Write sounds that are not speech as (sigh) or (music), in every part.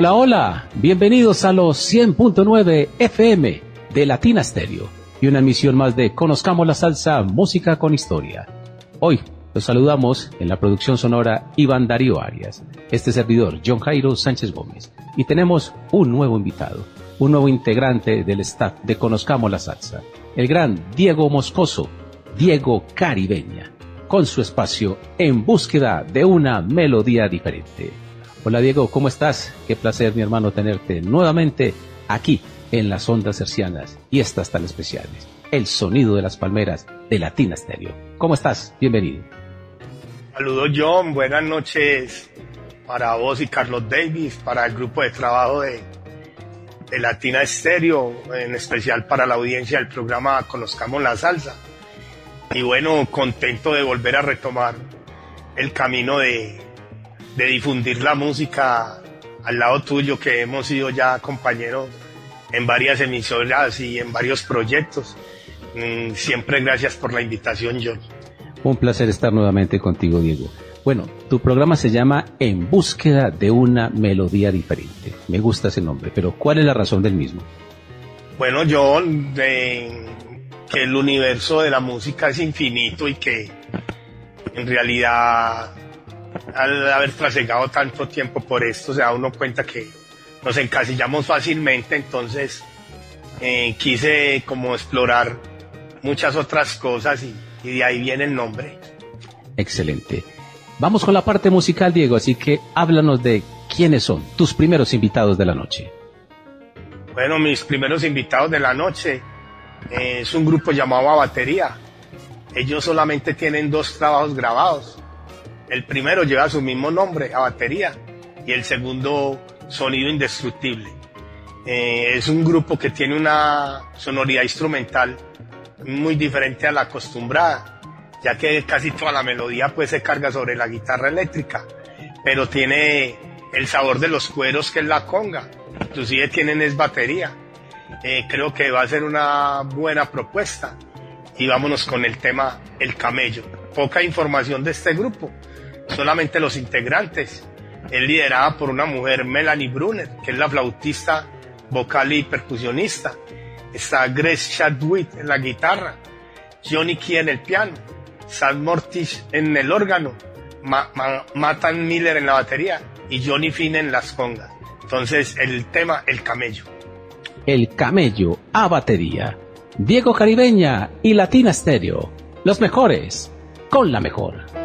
Hola, hola, bienvenidos a los 100.9 FM de Latina Stereo y una emisión más de Conozcamos la Salsa, Música con Historia. Hoy los saludamos en la producción sonora Iván Darío Arias, este servidor John Jairo Sánchez Gómez y tenemos un nuevo invitado, un nuevo integrante del staff de Conozcamos la Salsa, el gran Diego Moscoso, Diego Caribeña, con su espacio En búsqueda de una melodía diferente. Hola Diego, ¿cómo estás? Qué placer mi hermano tenerte nuevamente aquí en las ondas hercianas y estas tan especiales. El sonido de las palmeras de Latina Stereo. ¿Cómo estás? Bienvenido. Saludos John, buenas noches para vos y Carlos Davis, para el grupo de trabajo de, de Latina Stereo, en especial para la audiencia del programa Conozcamos la Salsa. Y bueno, contento de volver a retomar el camino de, de difundir la música al lado tuyo, que hemos sido ya compañeros en varias emisoras y en varios proyectos. Mm, siempre gracias por la invitación, John. Un placer estar nuevamente contigo, Diego. Bueno, tu programa se llama En búsqueda de una melodía diferente. Me gusta ese nombre, pero ¿cuál es la razón del mismo? Bueno, John, de que el universo de la música es infinito y que en realidad al haber trasegado tanto tiempo por esto, se da uno cuenta que nos encasillamos fácilmente, entonces eh, quise como explorar muchas otras cosas y, y de ahí viene el nombre. Excelente. Vamos con la parte musical, Diego, así que háblanos de quiénes son tus primeros invitados de la noche. Bueno, mis primeros invitados de la noche eh, es un grupo llamado A Batería. Ellos solamente tienen dos trabajos grabados. El primero lleva su mismo nombre, A Batería, y el segundo, Sonido Indestructible. Eh, es un grupo que tiene una sonoridad instrumental muy diferente a la acostumbrada, ya que casi toda la melodía pues se carga sobre la guitarra eléctrica, pero tiene el sabor de los cueros que es la conga, inclusive tienen es batería. Eh, creo que va a ser una buena propuesta y vámonos con el tema El Camello. Poca información de este grupo, solamente los integrantes. Es liderada por una mujer, Melanie Brunner, que es la flautista, vocal y percusionista. Está Grace Chadwick en la guitarra, Johnny Key en el piano, Sam Mortis en el órgano, Ma Ma Matan Miller en la batería y Johnny Finn en las congas. Entonces, el tema, el camello. El camello a batería. Diego Caribeña y Latina Stereo. Los mejores con la mejor.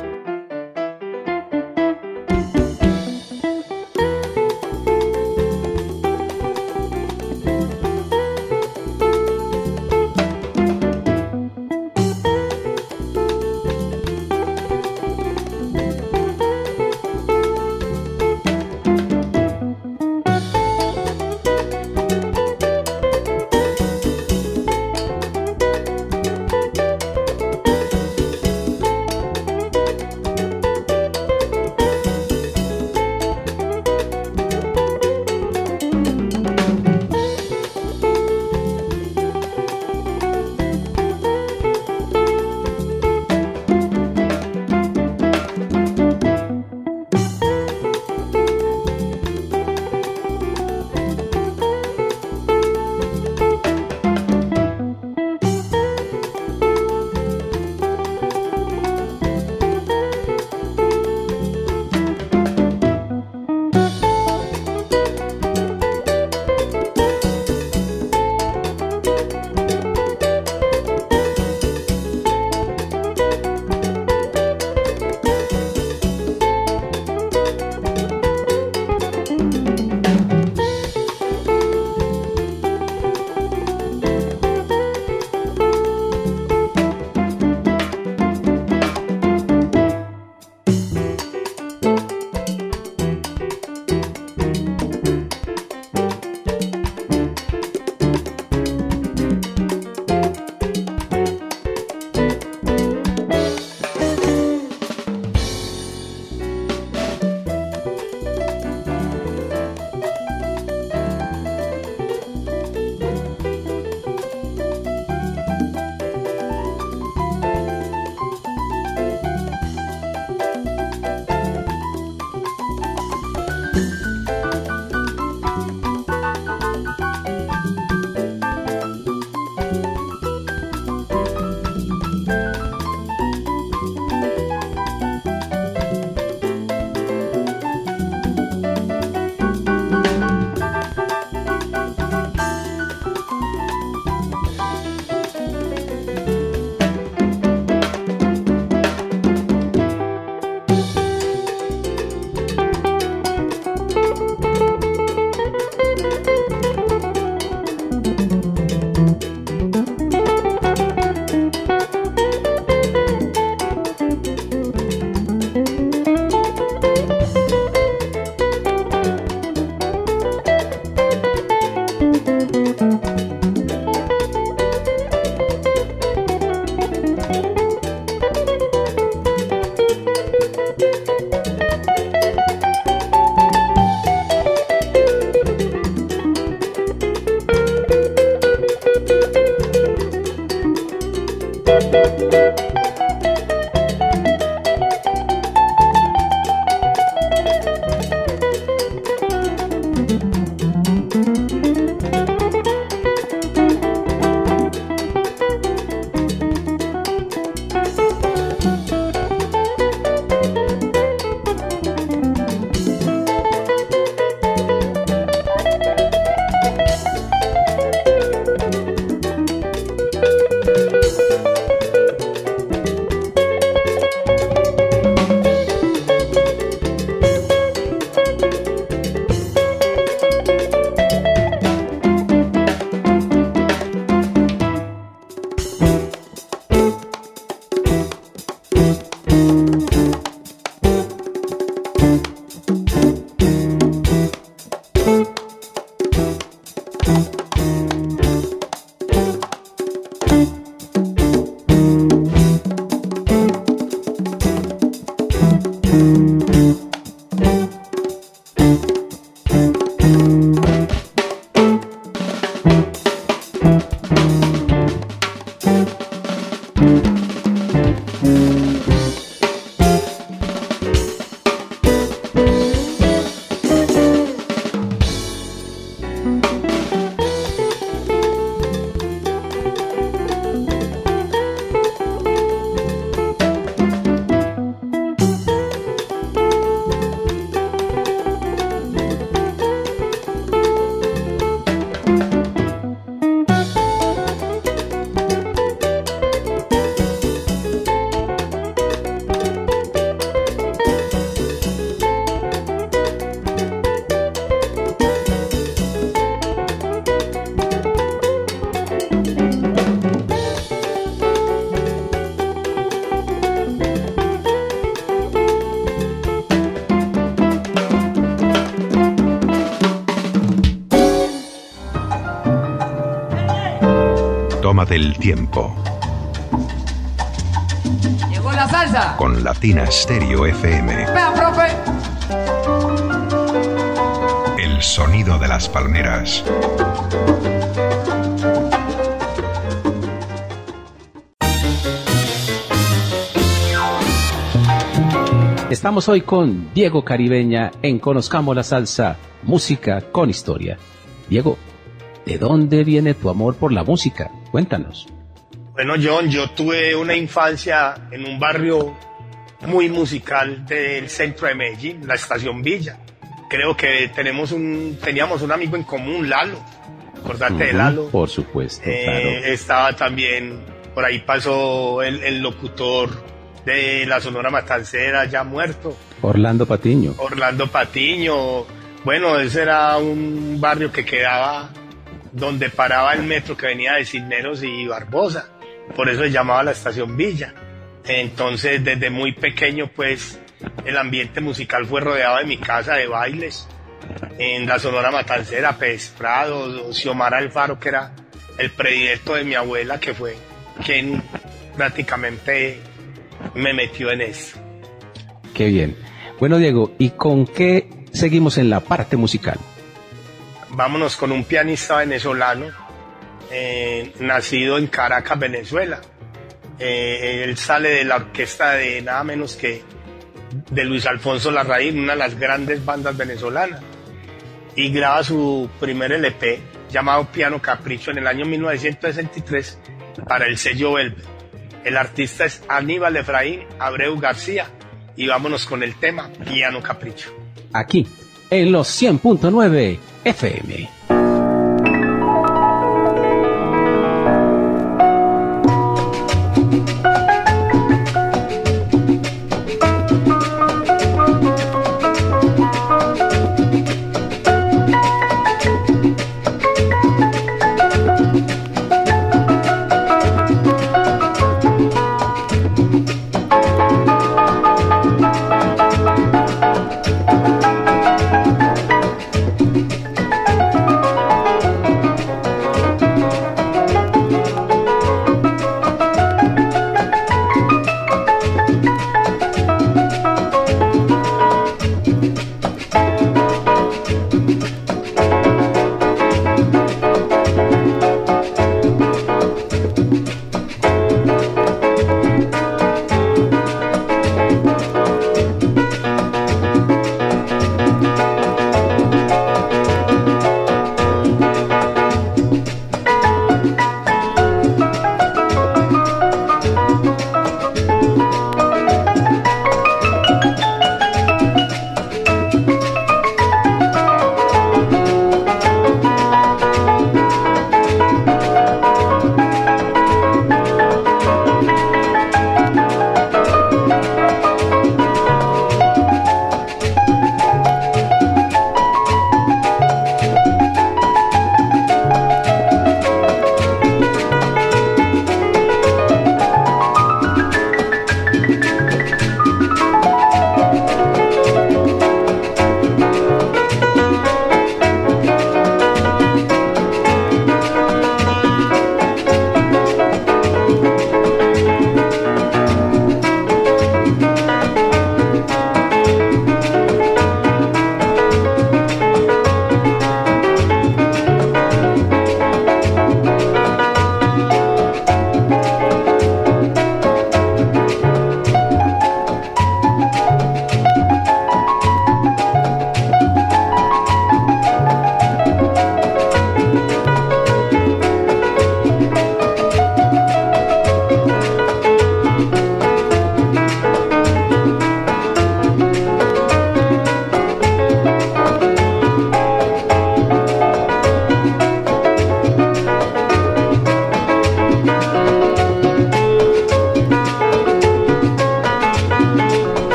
Del tiempo. Llegó la salsa. Con Latina Stereo FM. Vea, profe. El sonido de las palmeras. Estamos hoy con Diego Caribeña en Conozcamos la Salsa, música con historia. Diego, ¿de dónde viene tu amor por la música? Cuéntanos. Bueno, John, yo tuve una infancia en un barrio muy musical del centro de Medellín, la Estación Villa. Creo que tenemos un, teníamos un amigo en común, Lalo. Acordate de Lalo. Por supuesto, eh, Estaba también, por ahí pasó el, el, locutor de la Sonora Matancera, ya muerto. Orlando Patiño. Orlando Patiño. Bueno, ese era un barrio que quedaba donde paraba el metro que venía de Cisneros y Barbosa. Por eso se llamaba la estación Villa. Entonces, desde muy pequeño, pues, el ambiente musical fue rodeado de mi casa, de bailes. En la Sonora Matancera, Pez Prado, Xiomara Alfaro, que era el predilecto de mi abuela, que fue quien prácticamente me metió en eso. Qué bien. Bueno, Diego, ¿y con qué seguimos en la parte musical? Vámonos con un pianista venezolano, eh, nacido en Caracas, Venezuela. Eh, él sale de la orquesta de nada menos que de Luis Alfonso Larraín, una de las grandes bandas venezolanas, y graba su primer LP llamado Piano Capricho en el año 1963 para el sello Velvet. El artista es Aníbal Efraín Abreu García y vámonos con el tema Piano Capricho. Aquí, en los 100.9 FM.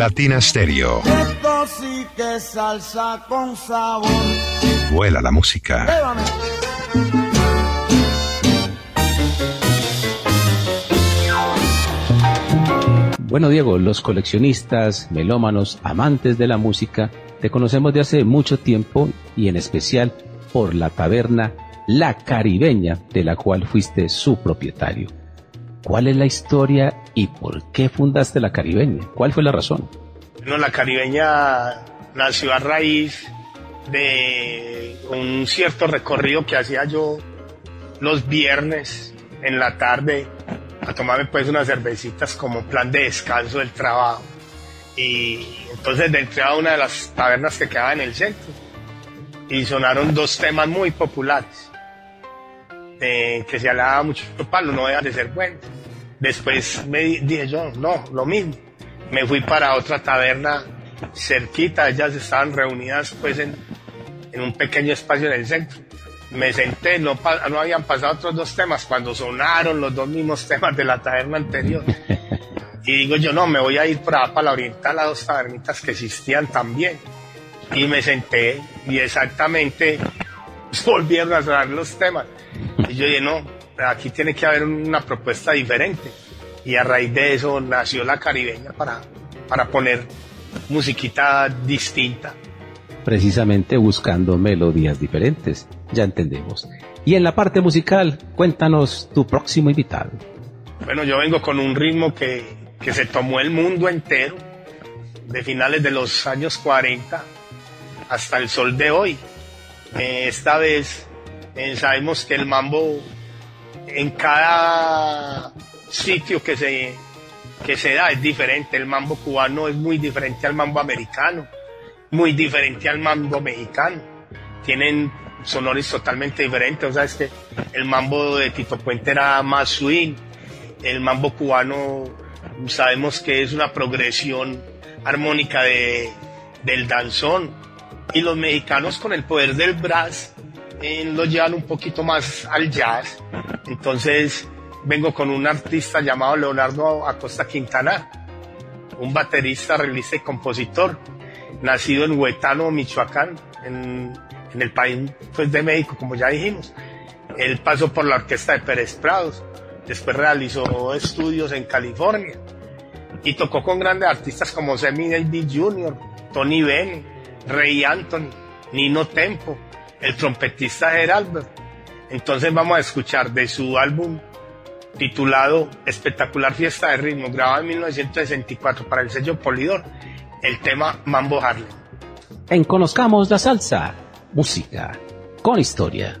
Latina Stereo. Esto sí que es salsa con sabor. Vuela la música. Llévame. Bueno, Diego, los coleccionistas, melómanos, amantes de la música, te conocemos de hace mucho tiempo y en especial por la taberna La Caribeña, de la cual fuiste su propietario. ¿Cuál es la historia y por qué fundaste La Caribeña? ¿Cuál fue la razón? Bueno, la caribeña nació a raíz de un cierto recorrido que hacía yo los viernes en la tarde a tomarme pues unas cervecitas como plan de descanso del trabajo. Y entonces entré a una de las tabernas que quedaba en el centro y sonaron dos temas muy populares eh, que se hablaba mucho palo, no dejan de ser buenos. Después me di- dije yo, no, lo mismo. Me fui para otra taberna cerquita, ellas estaban reunidas pues en, en un pequeño espacio en el centro. Me senté, no, no habían pasado otros dos temas cuando sonaron los dos mismos (laughs) temas de la taberna anterior. (laughs) Y digo yo, no, me voy a ir para, para la oriental a dos tabernitas que existían también. Y me senté y exactamente (laughs) volvieron a sonar los temas. Y yo dije, no, aquí tiene que haber una propuesta diferente. Y a raíz de eso nació la caribeña para, para poner musiquita distinta. Precisamente buscando melodías diferentes, ya entendemos. Y en la parte musical, cuéntanos tu próximo invitado. Bueno, yo vengo con un ritmo que, que se tomó el mundo entero, de finales de los años 40 hasta el sol de hoy. Eh, esta vez eh, sabemos que el mambo en cada sitio que se, que se da es diferente. El mambo cubano es muy diferente al mambo americano, muy diferente al mambo mexicano. Tienen sonores totalmente diferentes. O sea, es que el mambo de Tito Puente era más swing, el mambo cubano sabemos que es una progresión armónica de, del danzón y los mexicanos con el poder del brass eh, lo llevan un poquito más al jazz entonces vengo con un artista llamado Leonardo Acosta Quintana un baterista, realista y compositor nacido en Huetano, Michoacán en, el país pues, de México como ya dijimos él pasó por la orquesta de Pérez Prados Después realizó estudios en California y tocó con grandes artistas como Sammy Davis Jr., Tony Bennett, Ray Anthony, Nino Tempo, el trompetista Gerald. Entonces vamos a escuchar de su álbum titulado Espectacular Fiesta de Ritmo, grabado en 1964 para el sello Polidor, el tema Mambo Harlem. En Conozcamos la Salsa, música con historia.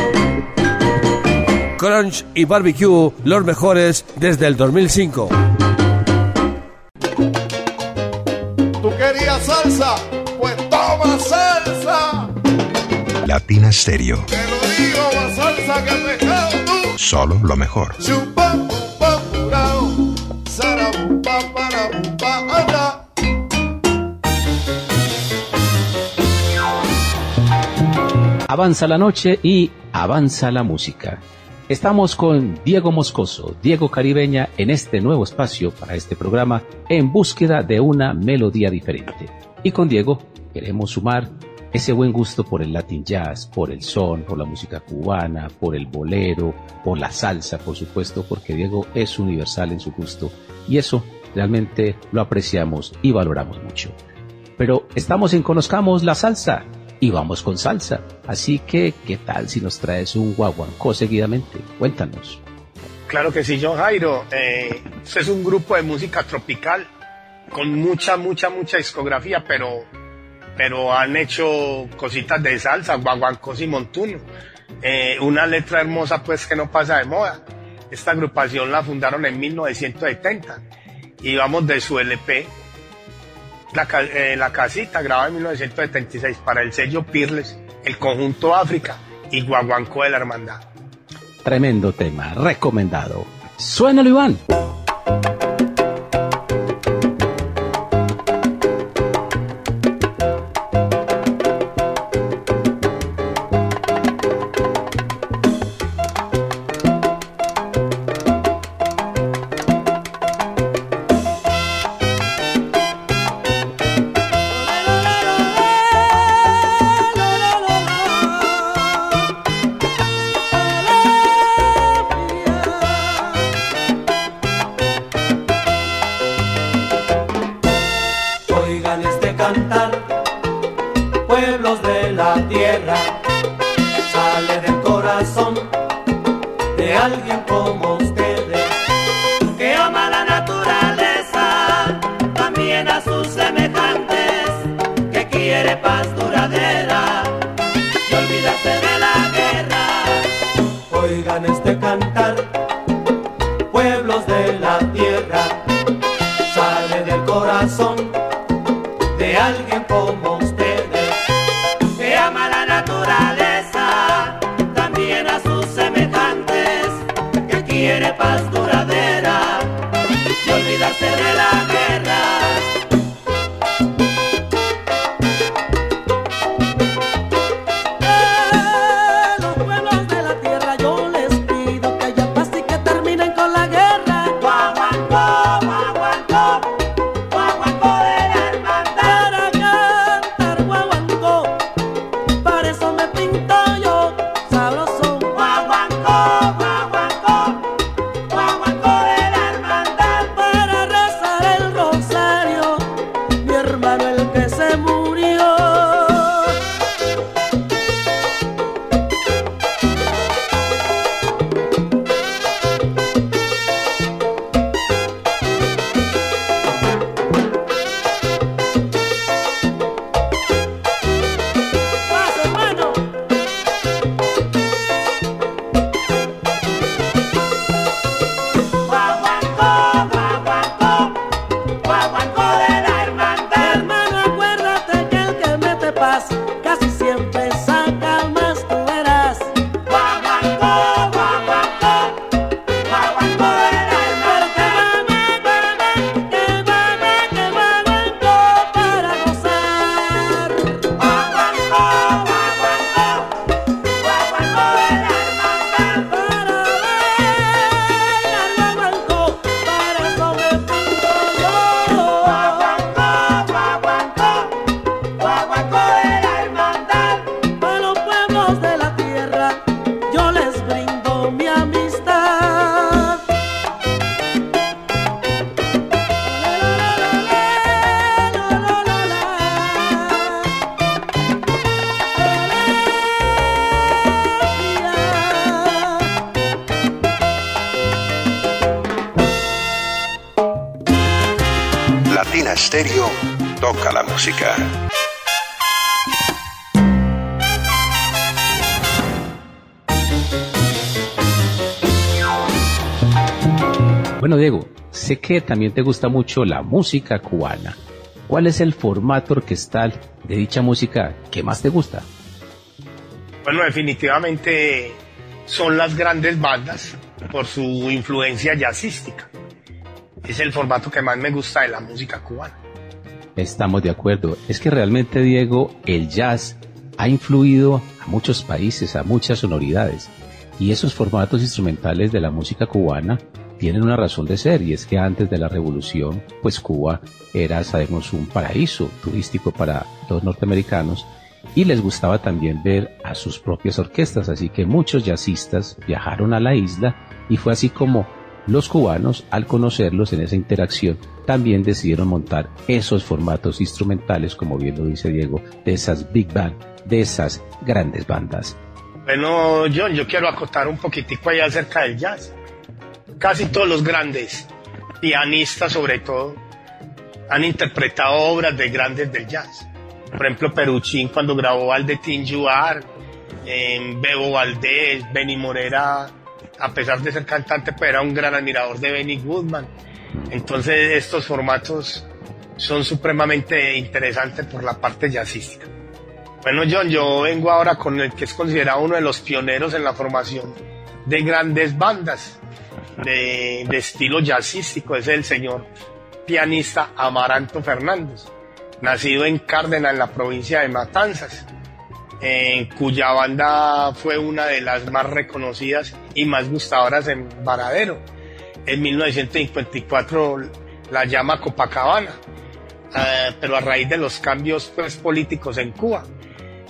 Crunch y Barbecue, los mejores desde el 2005. ¿Tú querías salsa? Pues toma salsa. Latina Stereo. Te lo digo, más salsa que pescado tú. Solo lo mejor. Avanza la noche y avanza la música. Estamos con Diego Moscoso, Diego Caribeña, en este nuevo espacio para este programa en búsqueda de una melodía diferente. Y con Diego queremos sumar ese buen gusto por el Latin Jazz, por el son, por la música cubana, por el bolero, por la salsa, por supuesto, porque Diego es universal en su gusto y eso realmente lo apreciamos y valoramos mucho. Pero estamos en Conozcamos la Salsa y vamos con salsa. Así que, ¿qué tal si nos traes un guaguancó seguidamente? Cuéntanos. Claro que sí, John Jairo. Eh, es un grupo de música tropical con mucha, mucha, mucha discografía, pero, pero han hecho cositas de salsa, guaguancos y montuno. Eh, una letra hermosa, pues, que no pasa de moda. Esta agrupación la fundaron en 1970 y vamos de su LP, la, eh, la casita, grabada en 1976 para el sello Pirles, el conjunto África y Guaguancó de la Hermandad. Tremendo tema, recomendado. Suénalo, Iván. Música. Bueno, Diego, sé que también te gusta mucho la música cubana. ¿Cuál es el formato orquestal de dicha música que más te gusta? Bueno, definitivamente son las grandes bandas por su influencia jazzística. Es el formato que más me gusta de la música cubana. Estamos de acuerdo. Es que realmente, Diego, el jazz ha influido a muchos países, a muchas sonoridades. Y esos formatos instrumentales de la música cubana tienen una razón de ser y es que antes de la revolución, pues Cuba era, sabemos, un paraíso turístico para los norteamericanos y les gustaba también ver a sus propias orquestas, así que muchos jazzistas viajaron a la isla y fue así como los cubanos, al conocerlos en esa interacción, también decidieron montar esos formatos instrumentales, como bien lo dice Diego, de esas big band, de esas grandes bandas. Bueno, John, yo quiero acotar un poquitico allá acerca del jazz. Casi todos los grandes pianistas, sobre todo, han interpretado obras de grandes del jazz. Por ejemplo, Peruchín cuando grabó al de Tin Juar, Bebo Valdés, Benny Morera, a pesar de ser cantante, pues era un gran admirador de Benny Goodman. Entonces estos formatos son supremamente interesantes por la parte jazzística. Bueno, John, yo vengo ahora con el que es considerado uno de los pioneros en la formación de grandes bandas de, de estilo jazzístico, es el señor pianista Amaranto Fernández, nacido en Cárdenas, en la provincia de Matanzas, cuya banda fue una de las más reconocidas y más gustadoras en Varadero. En 1954 la llama Copacabana, eh, pero a raíz de los cambios pues, políticos en Cuba,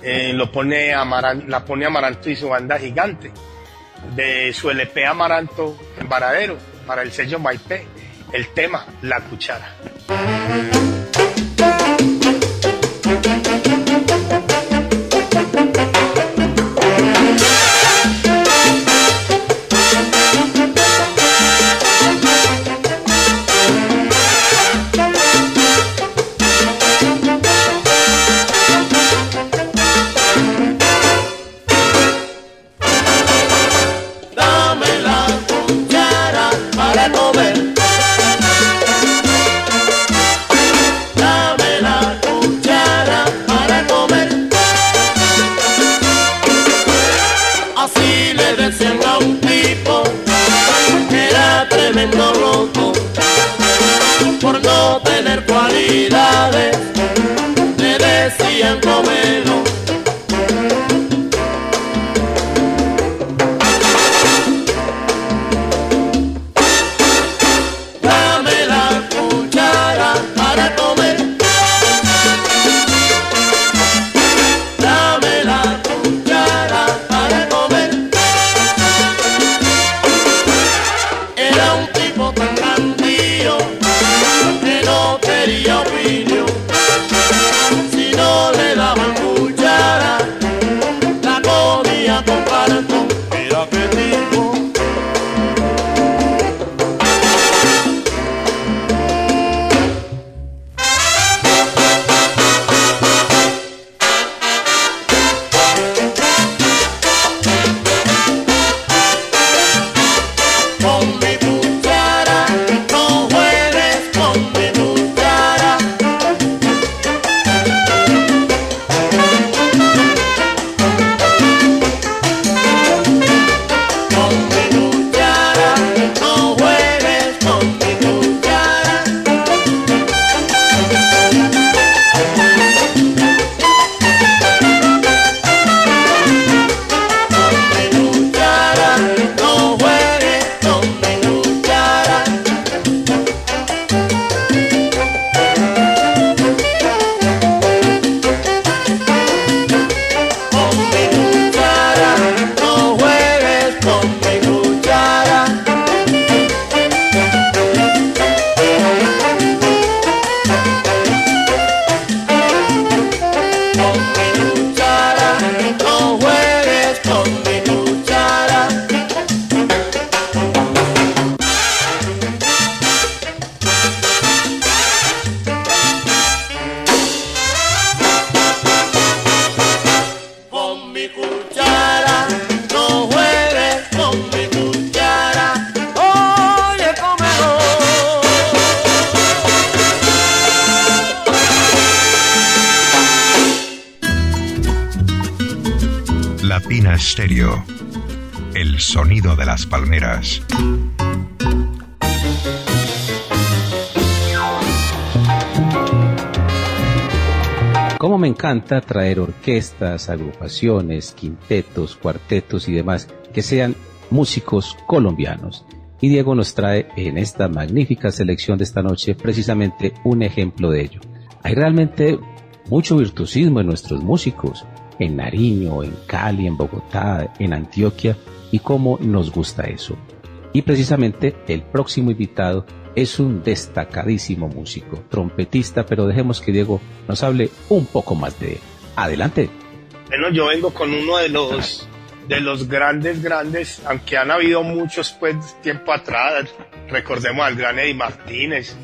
eh, lo pone Amaran- la pone Amaranto y su banda gigante. De su LP Amaranto en Varadero, para el sello Maipé, el tema La Cuchara. Palmeras. Cómo me encanta traer orquestas, agrupaciones, quintetos, cuartetos y demás que sean músicos colombianos. Y Diego nos trae en esta magnífica selección de esta noche precisamente un ejemplo de ello. Hay realmente mucho virtuosismo en nuestros músicos, en Nariño, en Cali, en Bogotá, en Antioquia, y cómo nos gusta eso. Y precisamente el próximo invitado es un destacadísimo músico, trompetista, pero dejemos que Diego nos hable un poco más de él. Adelante. Bueno, yo vengo con uno de los de los grandes, grandes, aunque han habido muchos pues tiempo atrás, recordemos al gran Eddie Martínez,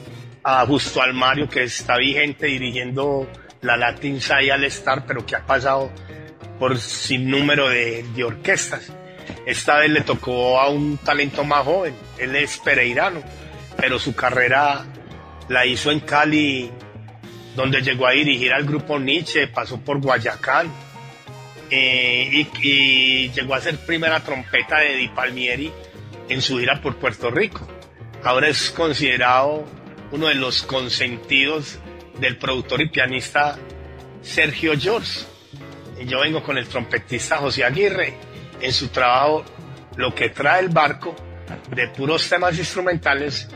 a Justo Almario que está vigente dirigiendo la Latin Sai al Star, pero que ha pasado por sin número de, de orquestas. Esta vez le tocó a un talento más joven, él es pereirano pero su carrera la hizo en Cali, donde llegó a dirigir al grupo Nietzsche, pasó por Guayacán eh, y, llegó a ser primera trompeta de Di Palmieri en su gira por Puerto Rico. Ahora es considerado uno de los consentidos del productor y pianista Sergio George. Yo vengo con el trompetista José Aguirre en su trabajo Lo que trae el barco de puros temas instrumentales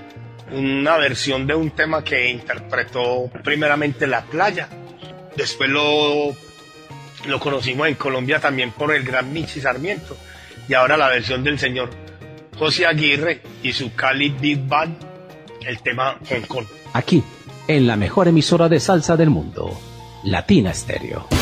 una versión de un tema que interpretó primeramente La Playa. Después lo, lo conocimos en Colombia también por el gran Michi Sarmiento. Y ahora la versión del señor José Aguirre y su Cali Big Band, el tema Hong Kong. Aquí, en la mejor emisora de salsa del mundo, Latina Stereo.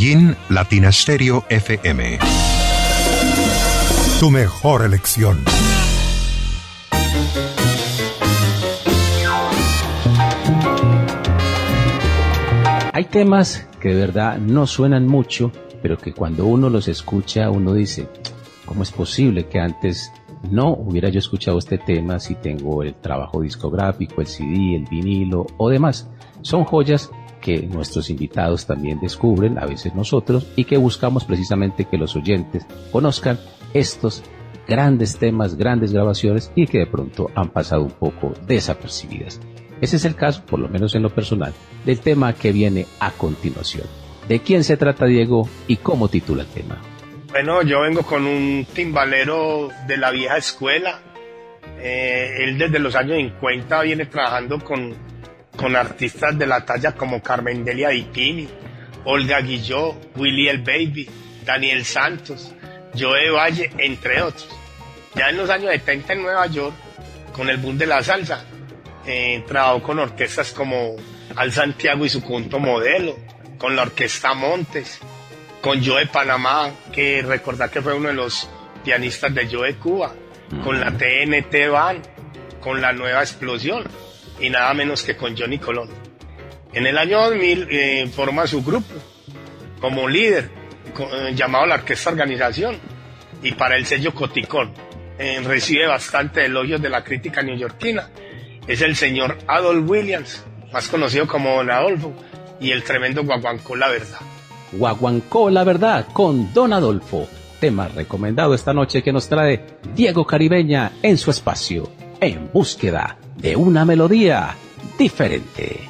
Medellín, Latina Stereo FM. Tu mejor elección. Hay temas que de verdad no suenan mucho, pero que cuando uno los escucha, uno dice, ¿cómo es posible que antes no hubiera yo escuchado este tema si tengo el trabajo discográfico, el CD, el vinilo o demás? Son joyas que nuestros invitados también descubren, a veces nosotros, y que buscamos precisamente que los oyentes conozcan estos grandes temas, grandes grabaciones y que de pronto han pasado un poco desapercibidas. Ese es el caso, por lo menos en lo personal, del tema que viene a continuación. ¿De quién se trata Diego y cómo titula el tema? Bueno, yo vengo con un timbalero de la vieja escuela. Eh, él desde los años 50 viene trabajando con, con artistas de la talla como Carmen Delia Dipini, Olga Guilló, Willy el Baby, Daniel Santos, Joe Valle, entre otros. Ya en los años 70 en Nueva York, con el boom de la salsa, eh, trabajó con orquestas como Al Santiago y su punto modelo, con la Orquesta Montes, con Joe Panamá, que recordar que fue uno de los pianistas de Joe Cuba, con la TNT Band, con la Nueva Explosión y nada menos que con Johnny Colón. En el año 2000 eh, forma su grupo como líder, eh, llamado la Orquesta Organización, y para el sello Coticón. Eh, recibe bastante elogios de la crítica neoyorquina. Es el señor Adolf Williams, más conocido como Don Adolfo, y el tremendo guaguancó La Verdad. Guaguancó la verdad con Don Adolfo. Tema recomendado esta noche que nos trae Diego Caribeña en su espacio, en búsqueda de una melodía diferente.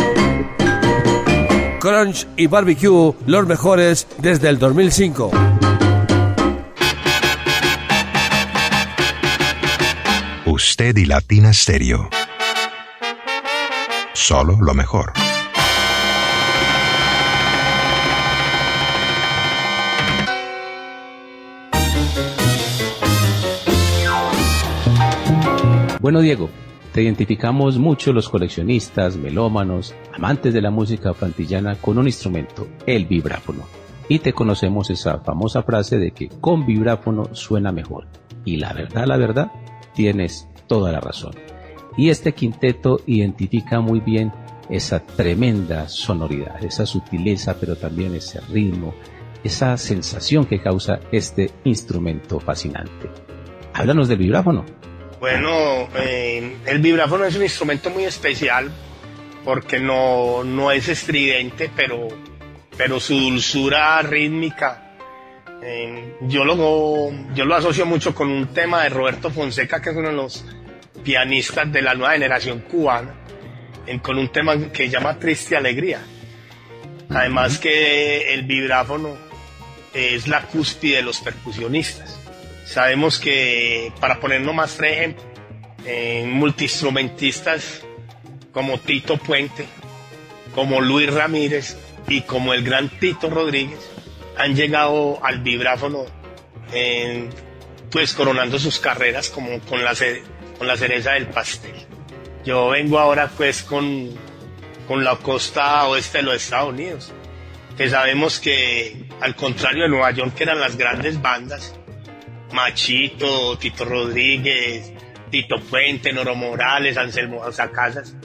Crunch y Barbecue, los mejores desde el 2005. Usted y Latina Stereo. Solo lo mejor. Bueno, Diego, te identificamos mucho los coleccionistas, melómanos, amantes de la música frantillana con un instrumento, el vibráfono. Y te conocemos esa famosa frase de que con vibráfono suena mejor. Y la verdad, la verdad, tienes toda la razón. Y este quinteto identifica muy bien esa tremenda sonoridad, esa sutileza, pero también ese ritmo, esa sensación que causa este instrumento fascinante. Háblanos del vibráfono. Bueno, eh, el vibráfono es un instrumento muy especial porque no, no es estridente, pero, pero su dulzura rítmica, eh, yo, lo, yo lo asocio mucho con un tema de Roberto Fonseca, que es uno de los pianistas de la nueva generación cubana, con un tema que se llama Triste Alegría. Además que el vibráfono es la cúspide de los percusionistas. Sabemos que, para ponernos más tres ejemplos, eh, multiinstrumentistas como Tito Puente, como Luis Ramírez y como el gran Tito Rodríguez han llegado al vibráfono pues coronando sus carreras como con la, ce- con la cereza del pastel. Yo vengo ahora pues con, con la costa oeste de los Estados Unidos, que sabemos que al contrario de Nueva York, que eran las grandes bandas, Machito, Tito Rodríguez, Tito Puente, Noro Morales, Anselmo Casas.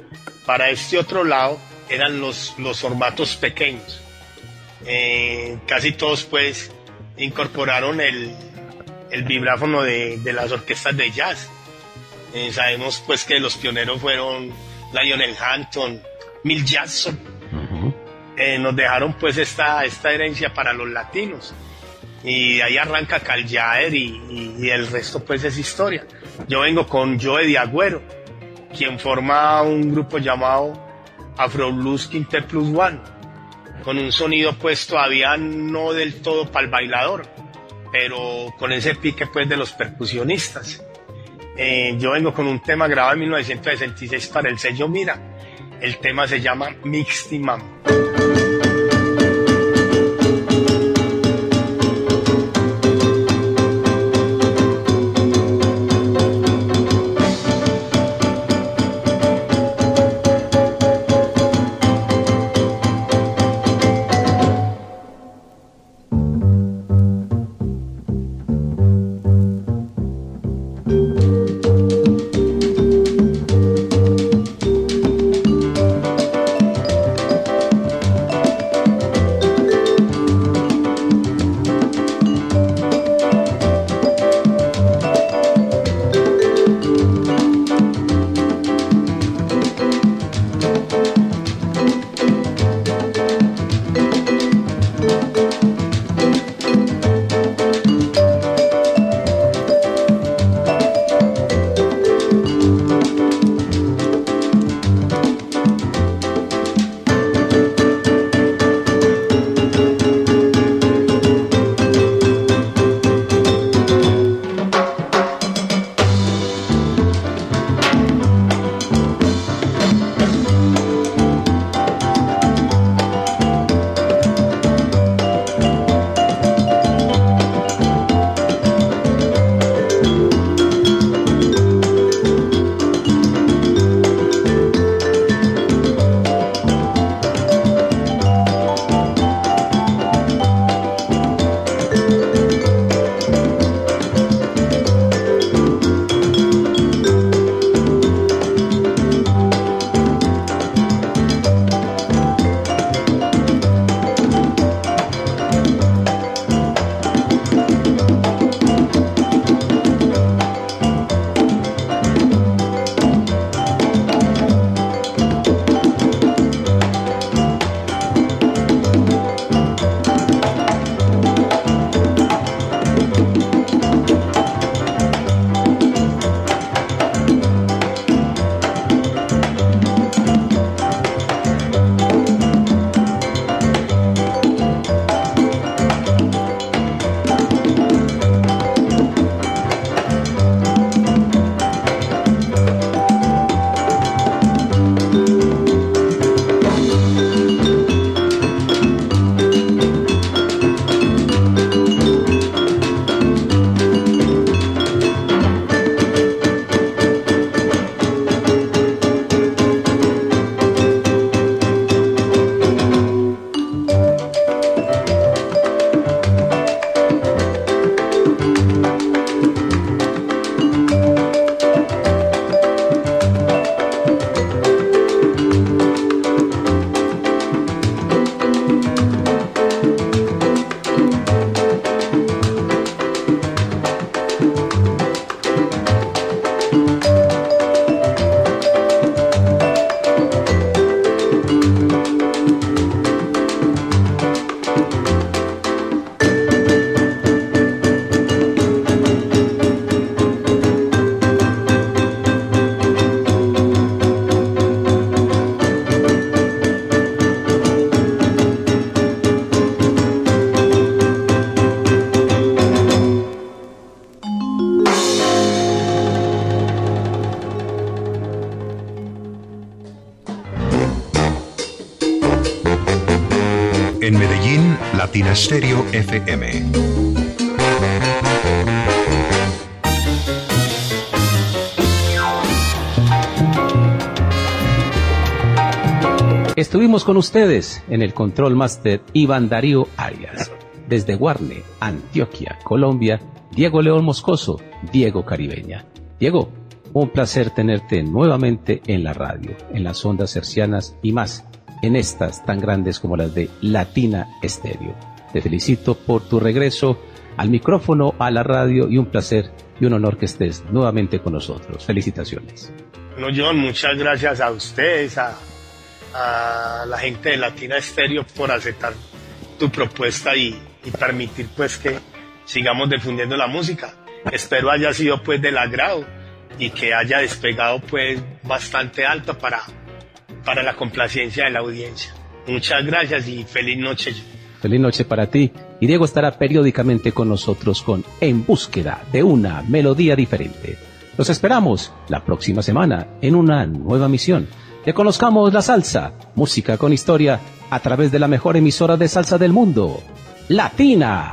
Para este otro lado eran los, los formatos pequeños. Eh, casi todos pues incorporaron el, el vibráfono de, de las orquestas de jazz. Eh, sabemos pues que los pioneros fueron Lionel Hampton, Mill Jackson. Eh, nos dejaron pues esta, esta herencia para los latinos y ahí arranca Caljaer y, el resto pues es historia. Yo vengo con Joe de Agüero, quien forma un grupo llamado Afro Blues Quintet Plus One, con un sonido pues todavía no del todo para el bailador, pero con ese pique pues de los percusionistas. Eh, yo vengo con un tema grabado en 1966 para el sello Mira, El tema se llama Mixtimam. Latina Stereo FM. Estuvimos con ustedes en el Control Master Iván Darío Arias. Desde Guarne, Antioquia, Colombia, Diego León Moscoso, Diego Caribeña. Diego, un placer tenerte nuevamente en la radio, en las ondas hercianas y más, en estas tan grandes como las de Latina Estéreo. Te felicito por tu regreso al micrófono, a la radio y un placer y un honor que estés nuevamente con nosotros. Felicitaciones. Bueno, John, muchas gracias a ustedes, a, la gente de Latina Estéreo por aceptar tu propuesta y, y permitir pues que sigamos difundiendo la música. Espero haya sido pues del agrado y que haya despegado pues bastante alto para, para la complacencia de la audiencia. Muchas gracias y feliz noche. Feliz noche para ti. Y Diego estará periódicamente con nosotros con En búsqueda de una melodía diferente. Los esperamos la próxima semana en una nueva misión. de Conozcamos la Salsa, música con historia, a través de la mejor emisora de salsa del mundo, Latina.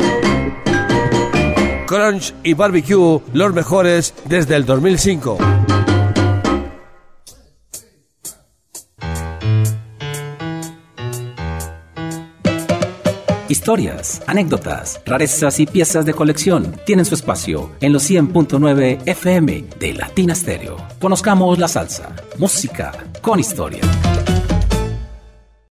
Crunch y Barbecue, los mejores desde el 2005. Historias, anécdotas, rarezas y piezas de colección tienen su espacio en los 100.9 FM de Latina Stereo. Conozcamos la salsa, música con historia.